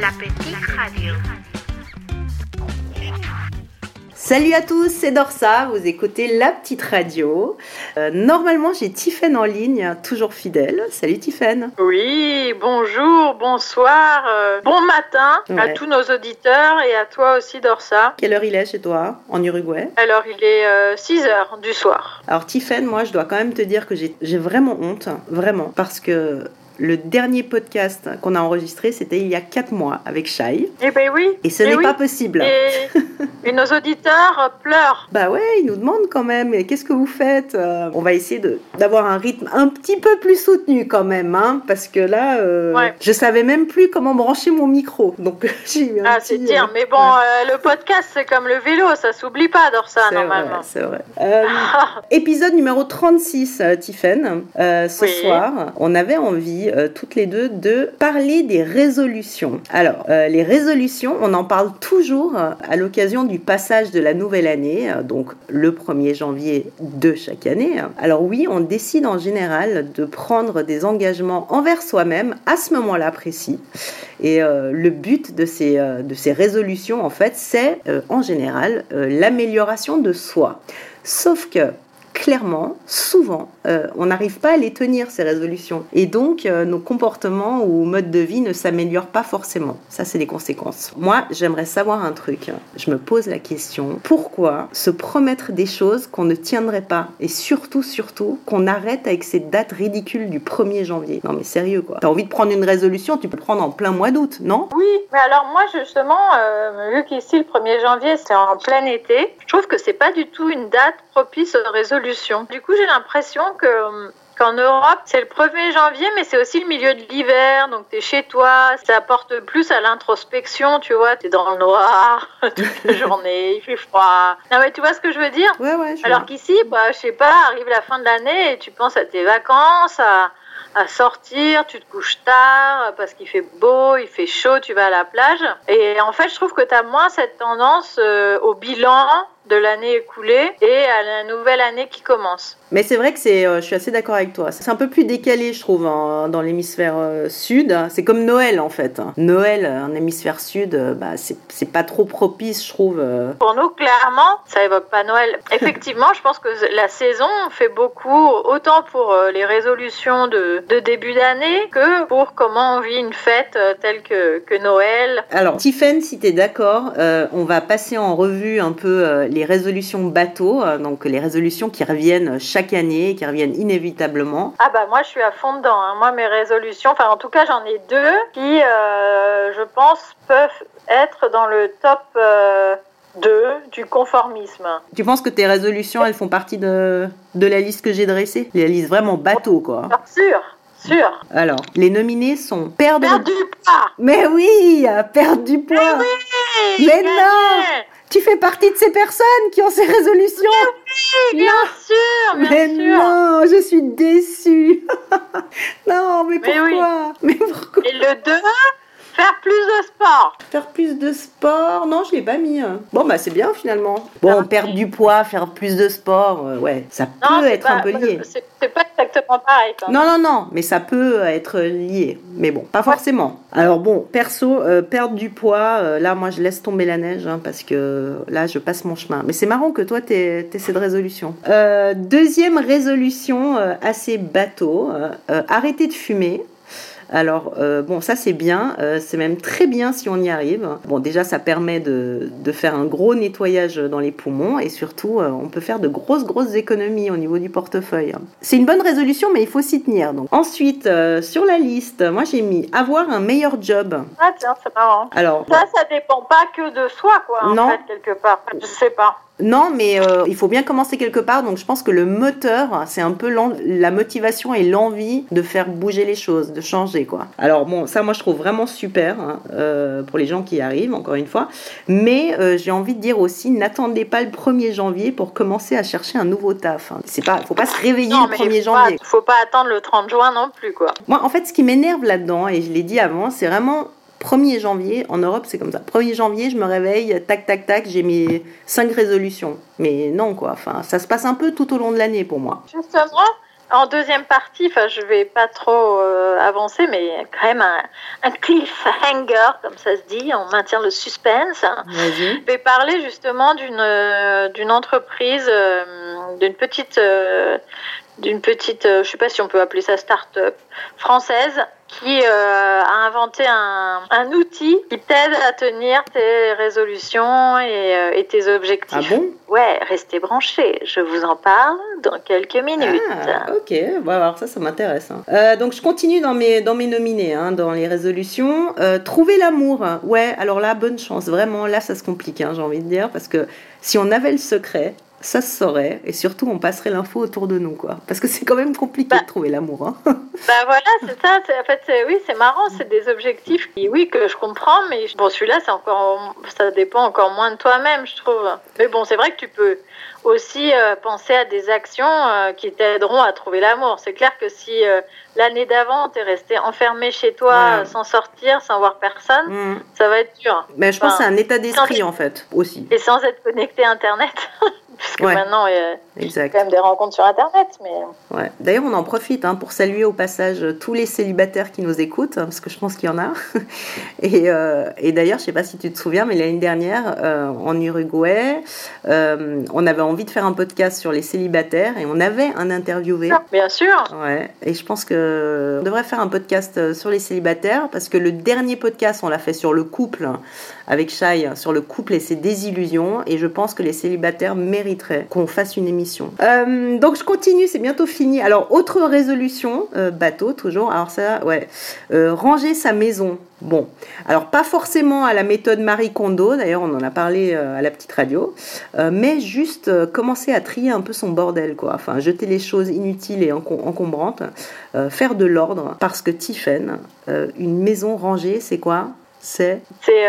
La petite radio. Salut à tous, c'est Dorsa, vous écoutez La Petite Radio. Euh, normalement, j'ai Tiffaine en ligne, toujours fidèle. Salut Tiffaine. Oui, bonjour, bonsoir, euh, bon matin à tous nos auditeurs et à toi aussi Dorsa. Quelle heure il est chez toi, en Uruguay Alors il est 6 heures du soir. Alors Tiffaine, moi, je dois quand même te dire que j'ai vraiment honte, vraiment, parce que le dernier podcast qu'on a enregistré, c'était il y a 4 mois avec Shai, Eh ben oui. et ce eh n'est oui. pas possible. Et, et nos auditeurs pleurent. Bah ouais, ils nous demandent quand même, qu'est-ce que vous faites Euh, On va essayer d'avoir un rythme un petit peu plus soutenu quand même, hein, parce que là, euh, Ouais. je savais même plus comment brancher mon micro. Donc j'ai eu un Ah, c'est dire. euh, Mais bon, euh, le podcast, c'est comme le vélo, ça s'oublie pas, Dorsa, normalement. c'est vrai. Épisode numéro 36, euh, Tiffen. Ce Oui. soir, on avait envie, euh, toutes les deux, de parler des résolutions. Alors, euh, les résolutions, on en parle toujours euh, à l'occasion du passage de la nouvelle année, donc le 1er janvier de chaque année. Alors oui, on décide en général de prendre des engagements envers soi-même à ce moment-là précis. Et le but de ces, de ces résolutions, en fait, c'est en général l'amélioration de soi. Sauf que, clairement, souvent, euh, on n'arrive pas à les tenir, ces résolutions. Et donc, euh, nos comportements ou modes de vie ne s'améliorent pas forcément. Ça, c'est les conséquences. Moi, j'aimerais savoir un truc. Je me pose la question, pourquoi se promettre des choses qu'on ne tiendrait pas? Et surtout, surtout, qu'on arrête avec ces dates ridicules du 1er janvier? Non mais sérieux, quoi. T'as envie de prendre une résolution, tu peux prendre en plein mois d'août, non? Oui, mais alors moi justement, euh, vu qu'ici le 1er janvier c'est en plein été, je trouve que c'est pas du tout une date propice aux résolutions. Du coup, j'ai l'impression que qu'en Europe, c'est le 1er janvier, mais c'est aussi le milieu de l'hiver, donc t'es chez toi, ça apporte plus à l'introspection, tu vois, t'es dans le noir toute la journée, il fait froid. Non mais tu vois ce que je veux dire? Ouais, ouais, je alors qu'ici, bah, je sais pas, arrive la fin de l'année et tu penses à tes vacances, à, à sortir, tu te couches tard parce qu'il fait beau, il fait chaud, tu vas à la plage. Et en fait, je trouve que tu as moins cette tendance euh, au bilan de l'année écoulée et à la nouvelle année qui commence. Mais c'est vrai que c'est, euh, je suis assez d'accord avec toi. C'est un peu plus décalé, je trouve, en- dans l'hémisphère euh, sud. C'est comme Noël, en fait. Noël, en hémisphère sud, euh, bah, c'est c'est pas trop propice, je trouve. Pour nous, clairement, ça évoque pas Noël. Effectivement, je pense que la saison fait beaucoup, autant pour les résolutions de, de début d'année que pour comment on vit une fête telle que, que Noël. Alors, Tiffen, si t'es d'accord, on va passer en revue un peu euh, les résolutions bateau, euh, donc les résolutions qui reviennent chaque année, qui reviennent inévitablement. Ah bah moi je suis à fond dedans. hein. Moi mes résolutions, enfin en tout cas j'en ai deux qui euh, je pense peuvent être dans le top euh, 2 du conformisme. Tu penses que tes résolutions, elles font partie de, de la liste que j'ai dressée? La liste vraiment bateau, quoi. Bien sûr, sûr. Alors, les nominés sont perdre... Perdre du poids. Mais oui, euh, perdre du poids Oui, Mais non Tu fais partie de ces personnes qui ont ces résolutions Oui, bien sûr, bien Mais sûr. non, je suis déçue. Non, mais Mais oui. pourquoi? Mais pourquoi? Et le 2, faire plus de sport. Faire plus de sport Non, je l'ai pas mis. hein. Bon, bah c'est bien finalement. Bon, perdre du poids, faire plus de sport, euh, ouais, ça Non, peut être pas- un peu lié. C'est c'est pas exactement pareil. Quand même. Non, non, non, mais ça peut être lié. Mais bon, pas forcément. Alors bon, perso, euh, perdre du poids, euh, là, moi, je laisse tomber la neige hein, parce que là, je passe mon chemin. Mais c'est marrant que toi, t'aies aies cette résolution. Euh, deuxième résolution, euh, assez bateau, euh, euh, arrêter de fumer. Alors, euh, bon, ça c'est bien, euh, c'est même très bien si on y arrive. Bon, déjà, ça permet de, de faire un gros nettoyage dans les poumons et surtout, euh, on peut faire de grosses, grosses économies au niveau du portefeuille. C'est une bonne résolution, mais il faut s'y tenir. Donc. Ensuite, sur la liste, moi j'ai mis avoir un meilleur job. Ah tiens, c'est marrant. Alors, Ça, ça dépend pas que de soi, quoi, en Non. fait, quelque part. Je sais pas. Non, mais euh, il faut bien commencer quelque part. Donc, je pense que le moteur, c'est un peu la motivation et l'envie de faire bouger les choses, de changer, quoi. Alors, bon, ça, moi, je trouve vraiment super hein, euh, pour les gens qui y arrivent, encore une fois. Mais euh, j'ai envie de dire aussi, n'attendez pas le 1er janvier pour commencer à chercher un nouveau taf. hein. C'est pas, faut pas se réveiller Non, le mais 1er faut pas, janvier. faut pas attendre le 30 juin non plus, quoi. Moi, en fait, ce qui m'énerve là-dedans, et je l'ai dit avant, c'est vraiment 1er janvier, en Europe, c'est comme ça. 1er janvier, je me réveille, tac, tac, tac, j'ai mes 5 résolutions. Mais non, quoi. Enfin, ça se passe un peu tout au long de l'année pour moi. Justement, en deuxième partie, enfin, je vais pas trop euh, avancer, mais quand même un, un, cliffhanger, comme ça se dit, on maintient le suspense. Je vais parler justement d'une euh, d'une entreprise, euh, d'une petite, d'une petite, je sais pas si on peut appeler ça start-up française, qui euh, a inventé un, un outil qui t'aide à tenir tes résolutions et, euh, et, tes objectifs. Ah bon? Ouais, restez branchés. Je vous en parle dans quelques minutes. Ah, ok, bon, alors ça, ça m'intéresse. Hein. Euh, donc je continue dans mes, dans mes nominés, hein, dans les résolutions. Euh, trouver l'amour. Ouais, alors là, bonne chance. Vraiment, là, ça se complique, hein, j'ai envie de dire, parce que si on avait le secret, ça se saurait et surtout on passerait l'info autour de nous quoi. Parce que c'est quand même compliqué bah, de trouver l'amour hein. bah voilà c'est ça en fait oui c'est marrant c'est des objectifs qui oui que je comprends mais bon celui-là c'est encore ça dépend encore moins de toi-même je trouve. Mais bon c'est vrai que tu peux aussi euh, penser à des actions euh, qui t'aideront à trouver l'amour. C'est clair que si euh, l'année d'avant t'es resté enfermé chez toi sans sortir sans voir personne Mm. ça va être dur. Mais je pense que c'est un état d'esprit en fait aussi. Et sans être connecté à internet puisque Ouais. maintenant il y a quand même des rencontres sur internet mais Ouais. D'ailleurs, on en profite hein, pour saluer au passage tous les célibataires qui nous écoutent, parce que je pense qu'il y en a. et euh, et d'ailleurs, je sais pas si tu te souviens, mais l'année dernière, euh, en Uruguay, euh, on avait envie de faire un podcast sur les célibataires et on avait un interviewé. bien sûr Ouais, et je pense que on devrait faire un podcast euh, sur les célibataires parce que le dernier podcast, on l'a fait sur le couple avec Shai, sur le couple et ses désillusions, et je pense que les célibataires qu'on fasse une émission. Euh, donc je continue, c'est bientôt fini. Alors, autre résolution, euh, bateau toujours, alors ça, ouais, Euh, ranger sa maison. Bon, alors pas forcément à la méthode Marie Kondo, d'ailleurs on en a parlé à la petite radio, mais juste commencer à trier un peu son bordel, quoi. Enfin, jeter les choses inutiles et encom- encombrantes, faire de l'ordre, parce que Tiffen, une maison rangée, c'est quoi? C'est C'est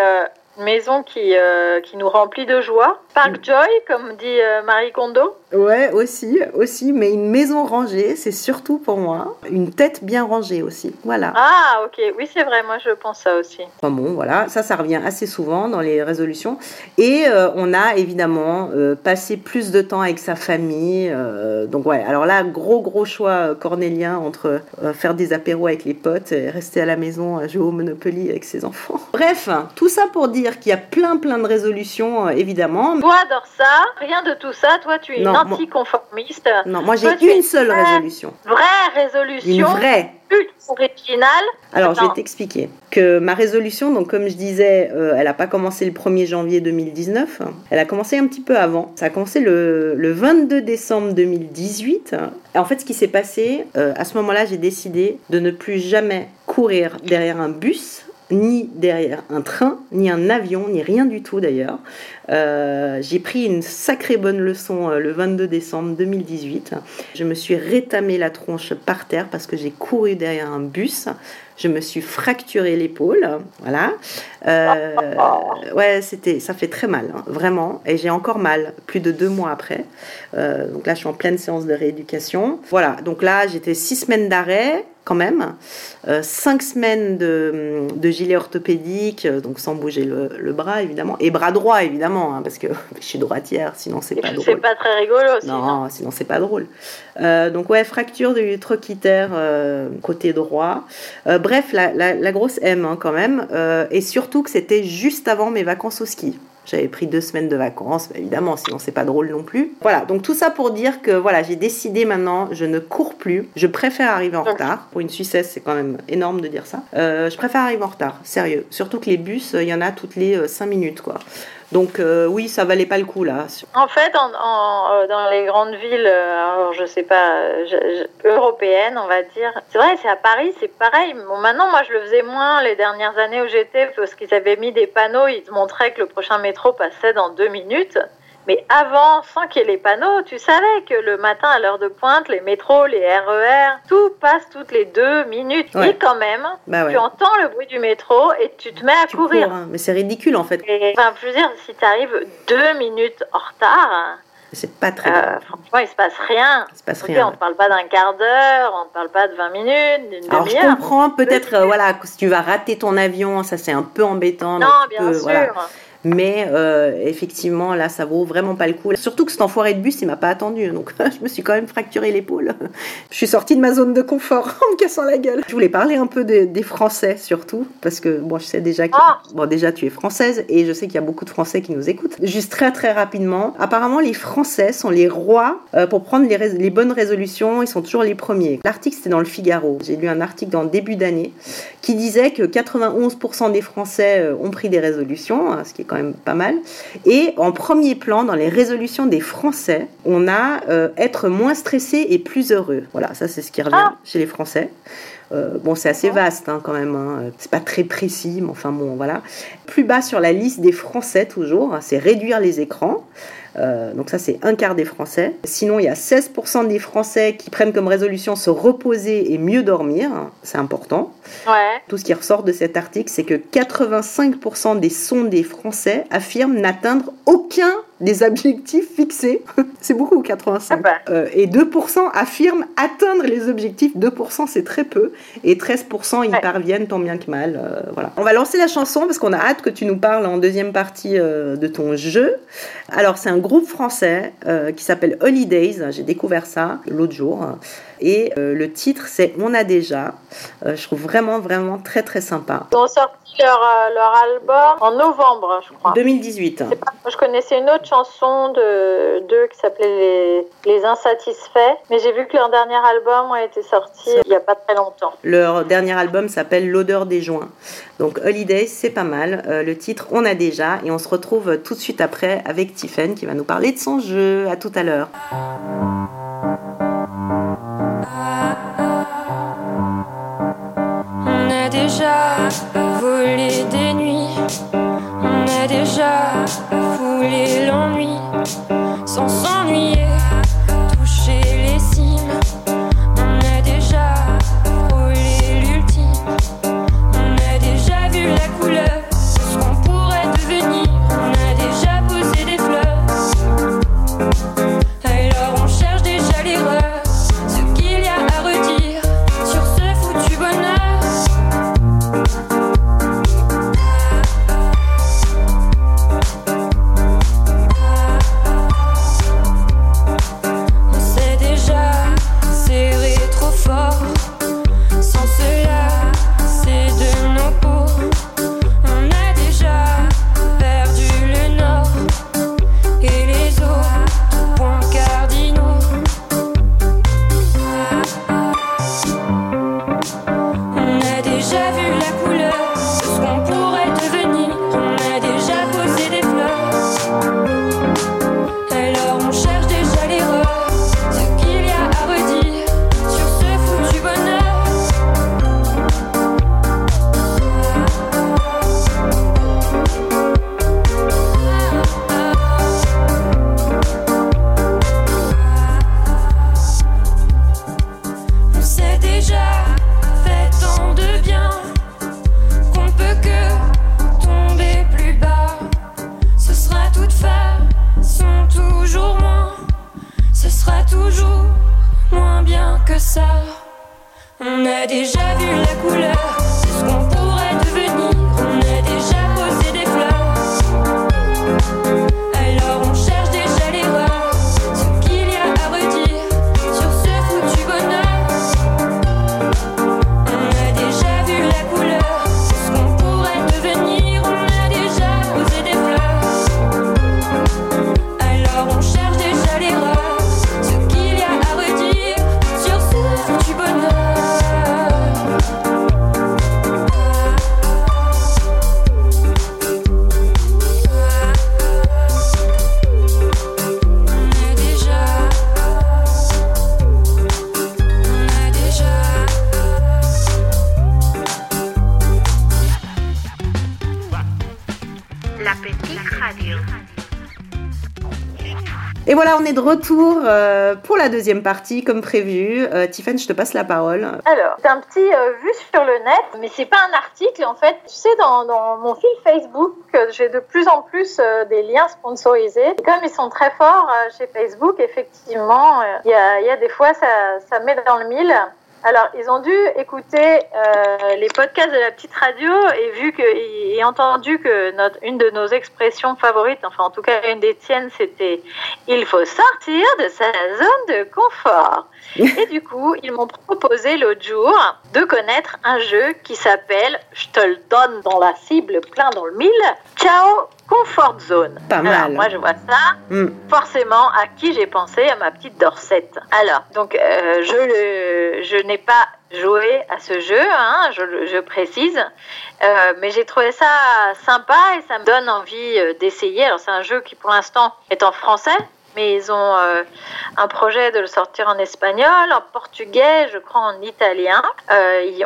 maison qui, euh, qui nous remplit de joie. Park Joy, comme dit euh, Marie Kondo. Ouais, aussi, aussi, mais une maison rangée, c'est surtout pour moi une tête bien rangée aussi. Voilà. Ah, ok. Oui, c'est vrai. Moi, je pense ça aussi. Enfin bon, voilà, ça, ça revient assez souvent dans les résolutions. Et euh, on a évidemment passé plus de temps avec sa famille. donc ouais, alors là, gros gros choix cornélien entre faire des apéros avec les potes et rester à la maison à jouer au Monopoly avec ses enfants. Bref, tout ça pour dire qu'il y a plein plein de résolutions, euh, évidemment. Toi, adore ça. Rien de tout ça. Toi, tu es Non, une anticonformiste. Non, moi j'ai une seule résolution. Vraie Une résolution. vraie. ultra originale. Alors, je vais t'expliquer que ma résolution, donc comme je disais, euh, elle n'a pas commencé le 1er janvier 2019. Elle a commencé un petit peu avant. Ça a commencé le, le 22 décembre 2018. Et en fait, ce qui s'est passé, euh, à ce moment-là, j'ai décidé de ne plus jamais courir derrière un bus ni derrière un train, ni un avion, ni rien du tout d'ailleurs. Euh, j'ai pris une sacrée bonne leçon euh, le 22 décembre 2018. Je me suis rétamé la tronche par terre parce que j'ai couru derrière un bus. Je me suis fracturé l'épaule, voilà. Euh, ouais, c'était, ça fait très mal, hein, vraiment. Et j'ai encore mal, plus de deux mois après. Donc là, je suis en pleine séance de rééducation. Voilà. Donc là, j'étais six semaines d'arrêt quand même, euh, cinq semaines de, de gilet orthopédique, euh, donc sans bouger le, le bras évidemment, et bras droit évidemment, hein, parce que je suis droitière, sinon c'est pas c'est drôle. pas très rigolo aussi. non Non, sinon c'est pas drôle. Euh, donc ouais, fracture du trochiter euh, côté droit. Bref, la, la- la grosse M hein, quand même. Et surtout que c'était juste avant mes vacances au ski. J'avais pris deux semaines de vacances, évidemment, sinon c'est pas drôle non plus. Voilà, donc tout ça pour dire que voilà, j'ai décidé maintenant, je ne cours plus. Je préfère arriver en retard. Pour une Suissesse, c'est quand même énorme de dire ça. Euh, je préfère arriver en retard, sérieux. Surtout que les bus, il y en a toutes les 5 minutes, quoi. Donc euh, oui, ça valait pas le coup là. En fait, euh, dans les grandes villes, euh, alors je sais pas, européennes, on va dire. C'est vrai, c'est à Paris, c'est pareil. Bon, maintenant, moi, je le faisais moins les dernières années où j'étais parce qu'ils avaient mis des panneaux, ils montraient que le prochain métro passait dans deux minutes. Mais avant, sans qu'il y ait les panneaux, tu savais que le matin à l'heure de pointe, les métros, les RER, tout passe toutes les deux minutes. Ouais. Et quand même, Bah ouais. tu entends le bruit du métro et tu te mets à Tu courir. cours, hein. Mais c'est ridicule en fait. Et, enfin, je veux dire, si tu arrives deux minutes en retard, C'est pas très euh, franchement, il se passe rien. Il se passe rien. on ne parle pas d'un quart d'heure, on ne parle pas de 20 minutes, d'une Alors je demi-heure. comprends peut-être euh, voilà si tu vas rater ton avion, ça c'est un peu embêtant. Non, bien sûr. voilà. Mais euh, effectivement, là, ça vaut vraiment pas le coup. Surtout que cet enfoiré de bus, il m'a pas attendu. Donc, je me suis quand même fracturé l'épaule. Je suis sortie de ma zone de confort en me cassant la gueule. Je voulais parler un peu des, Français, surtout. Parce que, bon, je sais déjà que. Ah. Bon, déjà, tu es française et je sais qu'il y a beaucoup de Français qui nous écoutent. Juste très, très rapidement. Apparemment, les Français sont les rois euh, pour prendre les, les bonnes résolutions. Ils sont toujours les premiers. L'article, c'était dans le Figaro. J'ai lu un article dans le début d'année qui disait que 91% des Français euh, ont pris des résolutions, hein, ce qui est quand même pas mal. Et en premier plan, dans les résolutions des Français, on a euh, être moins stressé et plus heureux. Voilà, ça c'est ce qui revient Ah. chez les Français. Euh, bon, c'est assez vaste hein, quand même. Hein. C'est pas très précis, mais enfin bon, voilà. Plus bas sur la liste des Français toujours, hein, c'est réduire les écrans. Euh, donc ça, c'est un quart des Français. Sinon, il y a 16% des Français qui prennent comme résolution se reposer et mieux dormir. C'est important. Ouais. Tout ce qui ressort de cet article, c'est que 85% des sondés français affirment n'atteindre aucun des objectifs fixés. c'est beaucoup, 85. Ah bah. Euh, et 2% affirment atteindre les objectifs. 2%, c'est très peu. Et 13% y Ouais. parviennent tant bien que mal. Euh, voilà. On va lancer la chanson parce qu'on a hâte que tu nous parles en deuxième partie euh, de ton jeu. Alors, c'est un groupe français qui s'appelle Holidays. J'ai découvert ça l'autre jour. Et le titre, c'est On a déjà. Je trouve vraiment, vraiment très, très sympa. Ils sorti leur, euh, leur album en novembre, je crois. 2018. C'est pas- Je connaissais une autre chanson de d'eux qui s'appelait les, les Insatisfaits, mais j'ai vu que leur dernier album a été sorti il y a pas très longtemps. Leur dernier album s'appelle L'odeur des joints. Donc Holidays, c'est pas mal. Euh, le titre, on a déjà. Et on se retrouve tout de suite après avec Tiffen qui va nous parler de son jeu. À tout à l'heure. Déjà volé des nuits, on a déjà foulé l'ennui, sans s'ennuyer, voilà, on est de retour euh, pour la deuxième partie, comme prévu. Euh, Tiffen, je te passe la parole. Alors, c'est un petit euh, vu sur le net, mais c'est pas un article en fait. Tu sais, dans, mon fil Facebook, euh, j'ai de plus en plus euh, des liens sponsorisés. Comme ils sont très forts chez Facebook, effectivement, il y, a, y a des fois ça, ça met dans le mille. Alors, ils ont dû écouter euh, les podcasts de la petite radio et vu que et entendu que une de nos expressions favorites, enfin en tout cas une des tiennes, c'était il faut sortir de sa zone de confort. Et du coup, ils m'ont proposé l'autre jour de connaître un jeu qui s'appelle Je te le donne dans la cible, plein dans le mille. Ciao Comfort Zone. Pas Alors, mal. moi, je vois ça. Hmm. Forcément, à qui j'ai pensé À ma petite Dorsette. Alors, donc, euh, je, le, je n'ai pas joué à ce jeu, hein, je, le- je précise, Euh, mais j'ai trouvé ça sympa et ça me donne envie euh, d'essayer. Alors, c'est un jeu qui, pour l'instant, est en français. Mais ils ont euh, un projet de le sortir en espagnol, en portugais, je crois en italien.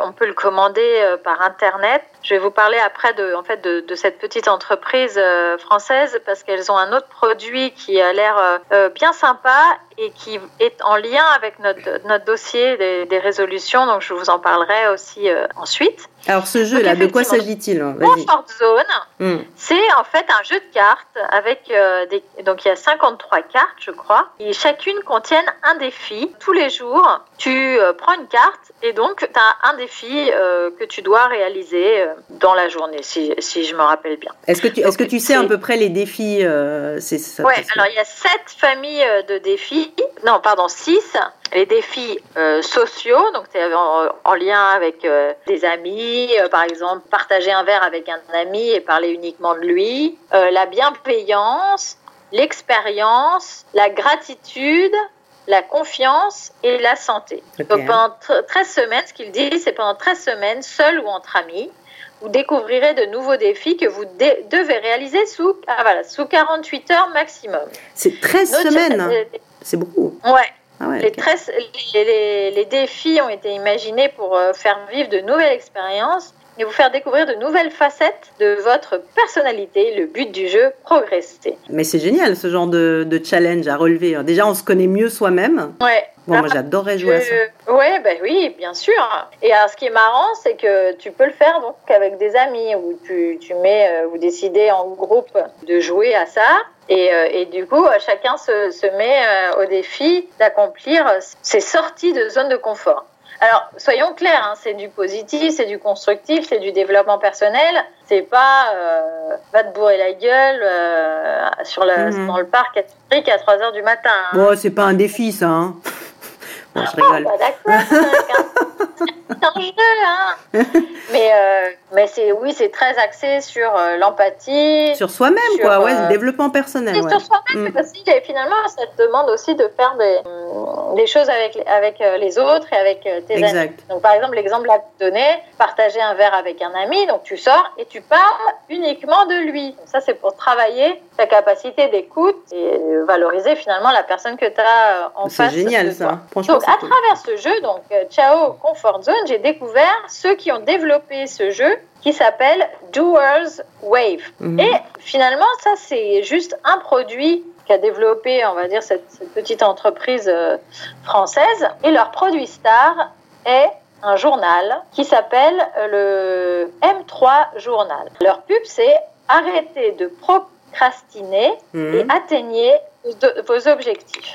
On peut le commander par internet. Je vais vous parler après de, en fait, de, de cette petite entreprise euh, française parce qu'elles ont un autre produit qui a l'air euh, euh, bien sympa et qui est en lien avec notre, notre dossier des, des résolutions. Donc, je vous en parlerai aussi euh, ensuite. Alors ce jeu-là, de quoi s'agit-il hein. Comfort Zone, Hmm. c'est en fait un jeu de cartes avec des donc il y a 53 cartes je crois et chacune contiennent un défi. Tous les jours, tu prends une carte et donc tu as un défi que tu dois réaliser dans la journée si, si je me rappelle bien. Est-ce que tu, est-ce que tu sais à peu près les défis euh, c'est ça, Ouais, parce que- alors il y a sept familles euh, de défis. Non, pardon, six. Les défis euh, sociaux, donc c'est en, en lien avec euh, des amis, euh, par exemple, partager un verre avec un ami et parler uniquement de lui. Euh, la bienveillance, l'expérience, la gratitude, la confiance et la santé. Donc pendant tr- 13 semaines, ce qu'il dit, c'est pendant 13 semaines, seul ou entre amis, vous découvrirez de nouveaux défis que vous dé- devez réaliser sous, ah, voilà, sous 48 heures maximum. C'est 13 Notre- semaines. euh, C'est beaucoup. Ouais, Ah ouais, les, ok. 13 les, les- les défis ont été imaginés pour euh, faire vivre de nouvelles expériences et vous faire découvrir de nouvelles facettes de votre personnalité. Le but du jeu, progresser. Mais c'est génial ce genre de, de challenge à relever. Déjà, on se connaît mieux soi-même. Ouais. Bon, moi Après, j'adorerais jouer à ça. Ouais, ben oui, bien sûr. Et alors, ce qui est marrant, c'est que tu peux le faire donc avec des amis où tu, tu mets, euh, vous décidez en groupe de jouer à ça. Et, euh, et du coup, euh, chacun se, se met euh, au défi d'accomplir ses sorties de zone de confort. Alors, soyons clairs, hein, c'est du positif, c'est du constructif, c'est du développement personnel. C'est pas euh, va te bourrer la gueule euh, sur la, Mhm. dans le parc à à 3 heures du matin. hein. Bon, c'est pas un défi ça. Hein. Bon, je rigole. bah d'accord, c'est un jeu, hein. Mais, euh, mais c'est, oui, c'est très axé sur euh, l'empathie. Sur soi-même, quoi. Ouais, euh, développement personnel. Et ouais. sur soi-même Mm. aussi, et finalement, ça te demande aussi de faire des, des choses avec, avec euh, les autres et avec tes amis. Exact. Donc, par exemple, l'exemple là que donnais, partager un verre avec un ami, donc tu sors et tu parles uniquement de lui. Donc, ça, c'est pour travailler ta capacité d'écoute et valoriser finalement la personne que tu as en C'est face. génial de ça. Franchement, Donc, c'est à cool. travers ce jeu, donc Ciao Comfort Zone, j'ai découvert ceux qui ont développé ce jeu qui s'appelle Doers Wave. Mhm. Et finalement, ça, c'est juste un produit qu'a développé, on va dire, cette, cette petite entreprise euh, française. Et leur produit star est un journal qui s'appelle euh, le M3 Journal. Leur pub, c'est arrêtez de procrastiner Mhm. et atteignez vos objectifs.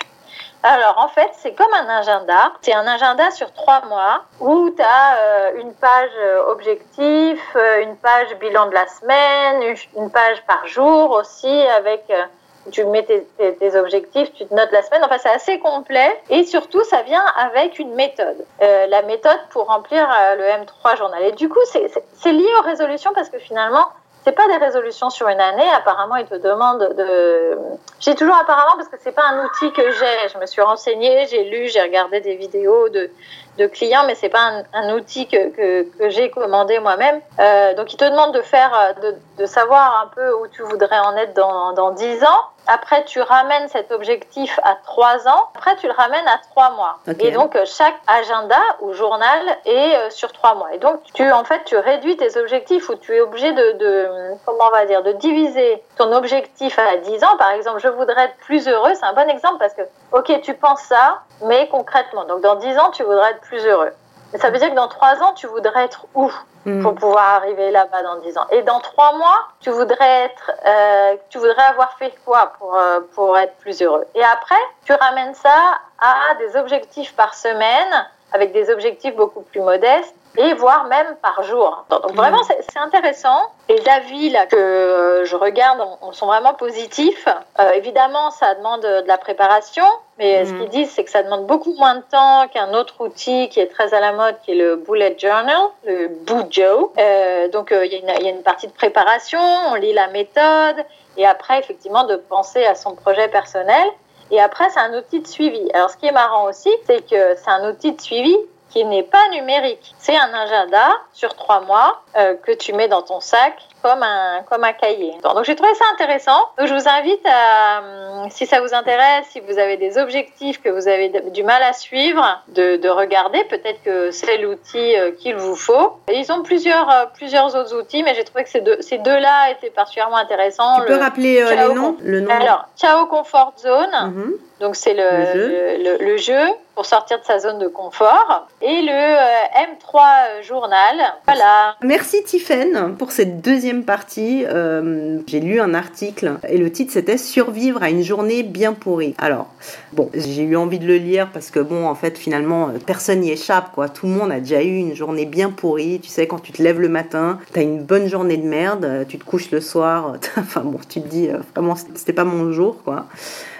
Alors en fait, c'est comme un agenda. C'est un agenda sur trois mois où tu as une page euh, objectif, euh, une page bilan de la semaine, une- page par jour aussi avec... euh, tu mets tes, objectifs, tu te notes la semaine. Enfin, c'est assez complet. Et surtout, ça vient avec une méthode. Euh, la méthode pour remplir euh, le M3 journal. Et du coup, c'est lié aux résolutions parce que finalement, c'est pas des résolutions sur une année. Apparemment, ils te demandent de. J'ai toujours apparemment parce que c'est pas un outil que j'ai. Je me suis renseignée, j'ai lu, j'ai regardé des vidéos de, de clients, mais c'est pas un, un outil que, que, que j'ai commandé moi-même. Euh, donc, ils te demandent de faire, euh, de, de savoir un peu où tu voudrais en être dans, dans 10 ans. Après, tu ramènes cet objectif à 3 ans. Après, tu le ramènes à 3 mois. Et donc, euh, chaque agenda ou journal est sur 3 mois. Et donc, tu, en fait, tu réduis tes objectifs où tu es obligé de, de, comment on va dire, de diviser ton objectif à 10 ans. Par exemple, je voudrais être plus heureux. C'est un bon exemple parce que, ok, tu penses ça, mais concrètement. Donc, dans 10 ans, tu voudrais être plus heureux. Mais ça veut dire que dans 3 ans, tu voudrais être où Mhm. pour pouvoir arriver là-bas dans 10 ans? Et dans 3 mois, tu voudrais être, euh, tu voudrais avoir fait quoi pour, euh, pour être plus heureux? Et après, tu ramènes ça à des objectifs par semaine avec des objectifs beaucoup plus modestes et voire même par jour. Donc vraiment, c'est intéressant. Les avis là que euh, je regarde sont vraiment positifs. Euh, évidemment, ça demande de la préparation, mais ce qu'ils disent, c'est que ça demande beaucoup moins de temps qu'un autre outil qui est très à la mode, qui est le Bullet Journal, le Bujo. Euh, donc il y, y, a une partie de préparation, on lit la méthode, et après, effectivement, de penser à son projet personnel. Et après, c'est un outil de suivi. Alors, ce qui est marrant aussi, c'est que c'est un outil de suivi qui n'est pas numérique. C'est un agenda sur trois mois euh, que tu mets dans ton sac comme un, comme un cahier. Donc j'ai trouvé ça intéressant. Donc je vous invite à, euh, si ça vous intéresse, si vous avez des objectifs que vous avez du mal à suivre, de, de regarder. Peut-être que c'est l'outil euh, qu'il vous faut. ils ont plusieurs, plusieurs autres outils, mais j'ai trouvé que ces deux, ces deux-là étaient particulièrement intéressants. Tu peux rappeler les noms, le nom? Alors, Ciao Comfort Zone. Mhm. Donc c'est le, le, le, jeu. pour sortir de sa zone de confort et le M3 journal. Voilà. Merci Tiffen pour cette deuxième partie. Euh, j'ai lu un article et le titre c'était Survivre à une journée bien pourrie. Alors bon, j'ai eu envie de le lire parce que bon en fait finalement personne n'y échappe quoi. Tout le monde a déjà eu une journée bien pourrie. Tu sais quand tu te lèves le matin, t'as une bonne journée de merde, tu te couches le soir, enfin bon tu te dis euh, vraiment c'était pas mon jour quoi.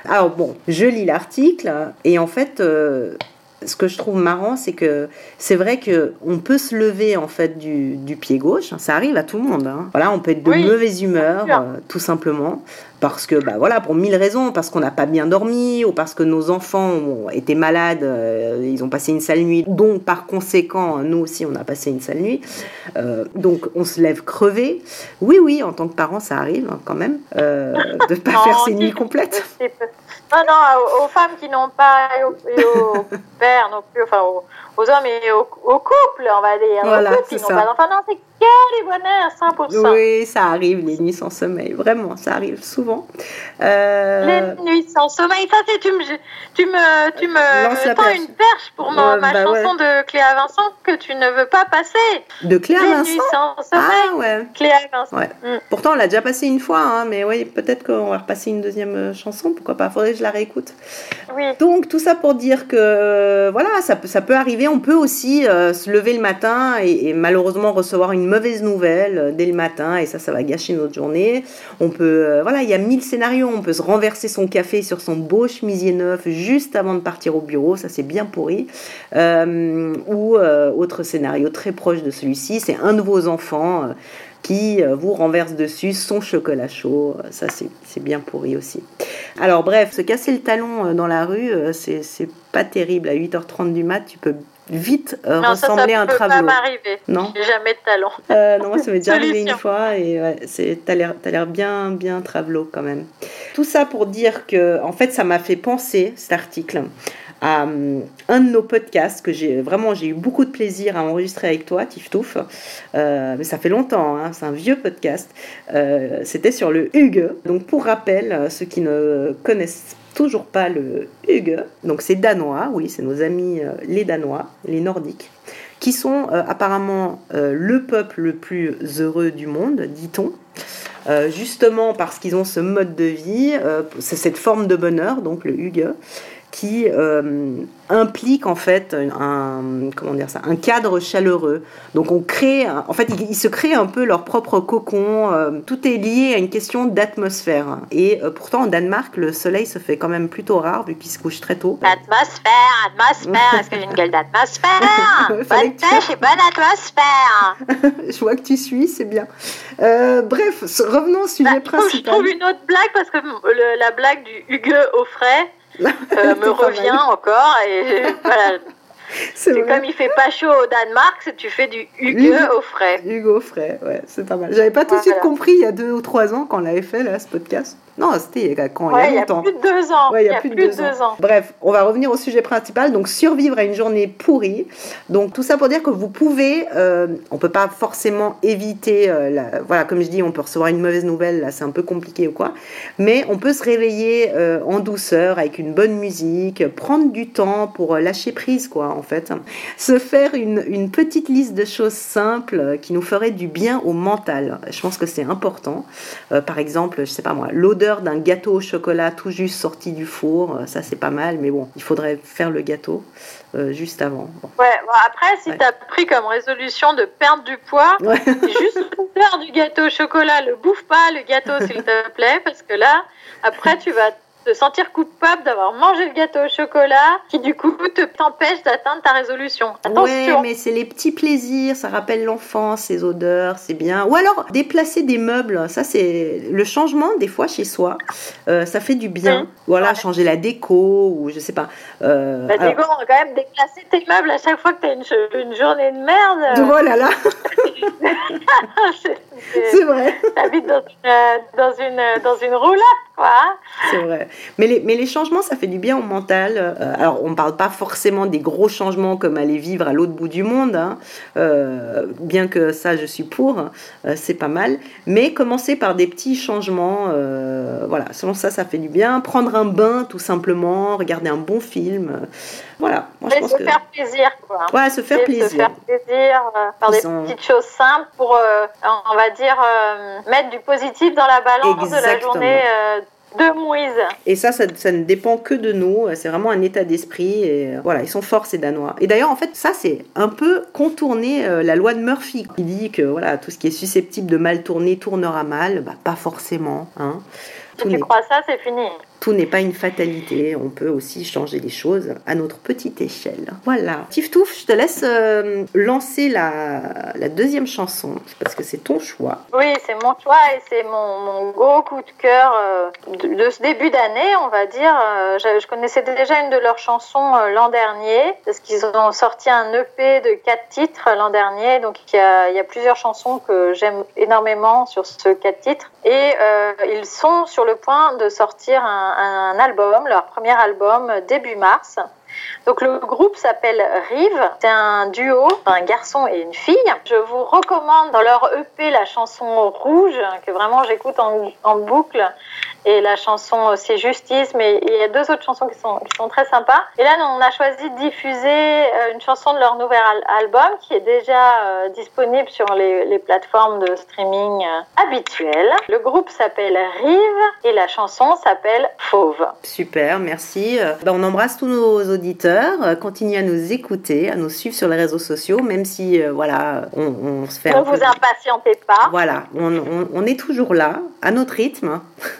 Alors bon, je lis l'article et en fait, euh, ce que je trouve marrant, c'est que c'est vrai que on peut se lever en fait du, pied gauche. Ça arrive à tout le monde. Hein. Voilà, on peut être de mauvaise humeur, euh, tout simplement parce que bah voilà pour mille raisons parce qu'on n'a pas bien dormi ou parce que nos enfants ont été malades euh, ils ont passé une sale nuit donc par conséquent nous aussi on a passé une sale nuit donc on se lève crevé oui oui en tant que parent ça arrive hein, quand même de ne pas faire ses nuits complètes non, non, aux, femmes qui n'ont pas, et aux, pères non plus, enfin aux, hommes et aux, couples, on va dire. Voilà, c'est ça. Pas d'enfants. Non, c'est quel bonheur, 100%. Oui, ça arrive, les nuits sans sommeil, vraiment, ça arrive souvent. Euh... Les nuits sans sommeil, ça c'est, tu me, tu me, tu me tends une perche pour ma, ma bah chanson de Cléa Vincent que tu ne veux pas passer. De Cléa les Vincent nuits sans sommeil. Ah ouais. Cléa Vincent. Ouais. Mm. Pourtant, on l'a déjà passé une fois, hein, mais oui, peut-être qu'on va repasser une deuxième euh, chanson, pourquoi pas, faudrait que je la réécoute. Oui. Donc, tout ça pour dire que, voilà, ça, ça peut arriver, on peut aussi euh, se lever le matin et, malheureusement recevoir une mauvaise nouvelle euh, dès le matin et ça, ça va gâcher notre journée. On peut, euh, voilà, il y a mille scénarios. On peut se renverser son café sur son beau chemisier neuf juste avant de partir au bureau, ça c'est bien pourri. Ou autre scénario très proche de celui-ci, c'est un de vos enfants qui vous renverse dessus son chocolat chaud. Ça, c'est bien pourri aussi. Alors, bref, se casser le talon dans la rue, c'est pas terrible. À 8h30 du mat, tu peux vite euh, ressembler à un travelot. Ça, peut pas. Non. J'ai jamais de talent. Euh, non, ça m'est déjà arrivé une fois et ouais, c'est t'as l'air l'air bien bien travelot quand même. Tout ça pour dire que en fait ça m'a fait penser cet article à um, un de nos podcasts que j'ai vraiment j'ai eu beaucoup de plaisir à enregistrer avec toi, Tiftouf. Euh, mais ça fait longtemps, hein, c'est un vieux podcast. Euh, C'était sur le Hugue. Donc pour rappel, ceux qui ne connaissent toujours pas le Hugue. Donc c'est danois, oui, c'est nos amis euh, les Danois, les Nordiques, qui sont euh, apparemment euh, le peuple le plus heureux du monde, dit-on. justement parce qu'ils ont ce mode de vie, cette forme de bonheur, donc le Hugue, qui implique en fait un, comment dire ça, un cadre chaleureux. Donc on crée, en fait, ils, se créent un peu leur propre cocon. Euh, tout est lié à une question d'atmosphère. Et euh, pourtant, en Danemark, le soleil se fait quand même plutôt rare vu qu'il se couche très tôt. Atmosphère, atmosphère, est-ce que j'ai une gueule d'atmosphère? Bonne pêche et bonne atmosphère Je vois que tu suis, c'est bien. Euh, bref, revenons au sujet bah, principal. Je trouve une autre blague parce que la blague du Hugue au frais me revient encore et voilà. C'est comme il fait pas chaud au Danemark, tu fais du Hugo au frais. Hugo au frais, ouais, c'est pas mal. J'avais pas tout de suite compris il y a deux ou trois ans quand on l'avait fait là, ce podcast. Non, c'était quand il y a longtemps. Il y a plus de deux ans. il y a, plus, de deux, ans. Bref, on va revenir au sujet principal. Donc, survivre à une journée pourrie. Donc, tout ça pour dire que vous pouvez, euh, on peut pas forcément éviter, euh, la, voilà, comme je dis, on peut recevoir une mauvaise nouvelle, là, c'est un peu compliqué ou quoi. Mais on peut se réveiller euh, en douceur avec une bonne musique, prendre du temps pour lâcher prise, quoi, en fait. Se faire une, une petite liste de choses simples qui nous feraient du bien au mental. Je pense que c'est important. par exemple, je sais pas moi, l'odeur l'odeur d'un gâteau au chocolat tout juste sorti du four. Euh, Ça, c'est pas mal, mais bon, il faudrait faire le gâteau euh, juste avant. Bon. Ouais, bon, après, si Ouais. tu as pris comme résolution de perdre du poids, Ouais. juste l'odeur du gâteau au chocolat, le bouffe pas le gâteau s'il te plaît, parce que là, après, tu vas te sentir coupable d'avoir mangé le gâteau au chocolat, qui du coup te t'empêche d'atteindre ta résolution. Ouais, Attention. mais c'est les petits plaisirs, ça rappelle l'enfance, ces odeurs, c'est bien. Ou alors déplacer des meubles, ça c'est le changement des fois chez soi, euh, ça fait du bien. Voilà, Ouais. changer la déco ou je sais pas. Euh, Bah, alors- Diego, on va quand même déplacer tes meubles à chaque fois que tu as une, une journée de merde. Oh là là, C'est- vrai. T'habites dans euh, dans, une, euh, dans une roulade, quoi. C'est vrai. Mais les, mais les changements, ça fait du bien au mental. Euh, alors, on ne parle pas forcément des gros changements comme aller vivre à l'autre bout du monde, hein. Euh, bien que ça, je suis pour, euh, c'est pas mal. Mais commencer par des petits changements, voilà, selon ça, ça fait du bien. Prendre un bain, tout simplement, regarder un bon film. voilà, moi je pense se que. faire plaisir, quoi. Ouais, se faire de Se plaisir. faire plaisir, faire Ils des petites choses simples pour, on va dire, mettre du positif dans la balance de la journée de Moïse. Et ça, ça, ça ne dépend que de nous. C'est vraiment un état d'esprit. Et euh, voilà, ils sont forts, ces Danois. Et d'ailleurs, en fait, ça, c'est un peu contourner euh, la loi de Murphy, qui dit que voilà, tout ce qui est susceptible de mal tourner tournera mal. Bah, pas forcément. Hein. Si tu crois ça, c'est fini. Tout n'est pas une fatalité. On peut aussi changer les choses à notre petite échelle. Voilà. Tiftouf, je te laisse euh, lancer la, deuxième chanson, parce que c'est ton choix. Oui, c'est mon choix et c'est mon, gros coup de cœur euh, de, ce début d'année, on va dire. Euh, je, connaissais déjà une de leurs chansons l'an dernier, parce qu'ils ont sorti un EP de quatre titres l'an dernier. Donc il y, a, il y a plusieurs chansons que j'aime énormément sur ce quatre titres. Et ils sont sur le point de sortir un, un album, leur premier album, début mars. Donc le groupe s'appelle Rive, c'est un duo, un garçon et une fille. Je vous recommande dans leur EP la chanson Rouge, que vraiment j'écoute en boucle, et la chanson C'est Justice, mais il y a deux autres chansons qui sont, qui sont très sympas. Et là, on a choisi de diffuser euh, une chanson de leur nouvel al- album qui est déjà euh, disponible sur les, les plateformes de streaming euh, habituelles. Le groupe s'appelle Rive et la chanson s'appelle Fauve. Super, merci. Euh, ben, on embrasse tous nos auditeurs. Euh, Continuez à nous écouter, à nous suivre sur les réseaux sociaux, même si euh, voilà, on, on se fait Ne peu vous de- impatientez pas. Voilà, on, on- on est toujours là, à notre rythme,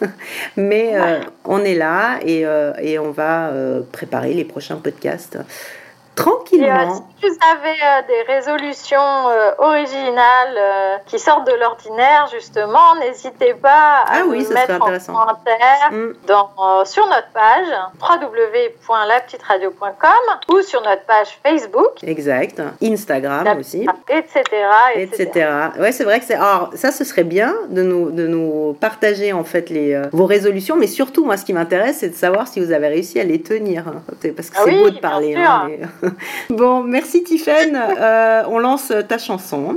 mais euh, on est là et, euh, et on va euh, préparer les prochains podcasts tranquillement. si vous avez euh, des résolutions euh, originales euh, qui sortent de l'ordinaire, justement, n'hésitez pas à Ah oui, mettre en commentaire Mm. dans, euh, sur notre page www.lapetiteradio.com ou sur notre page Facebook, Exact. Instagram La- aussi. etc. etc. etc. Ouais, c'est vrai que c'est. Alors, ça, ce serait bien de nous, de nous partager en fait les, euh, vos résolutions, mais surtout, moi, ce qui m'intéresse, c'est de savoir si vous avez réussi à les tenir. hein. Parce que Ah c'est oui, beau de parler. hein, mais- bon, merci Tiffaine. Euh, on lance ta chanson.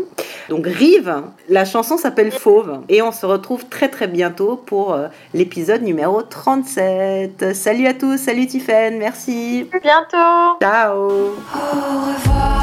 Donc, Rive, la chanson s'appelle Fauve. Et on se retrouve très, très bientôt pour euh, l'épisode numéro 37. Salut à tous, salut Tiffaine, merci. À bientôt. Ciao. Au revoir,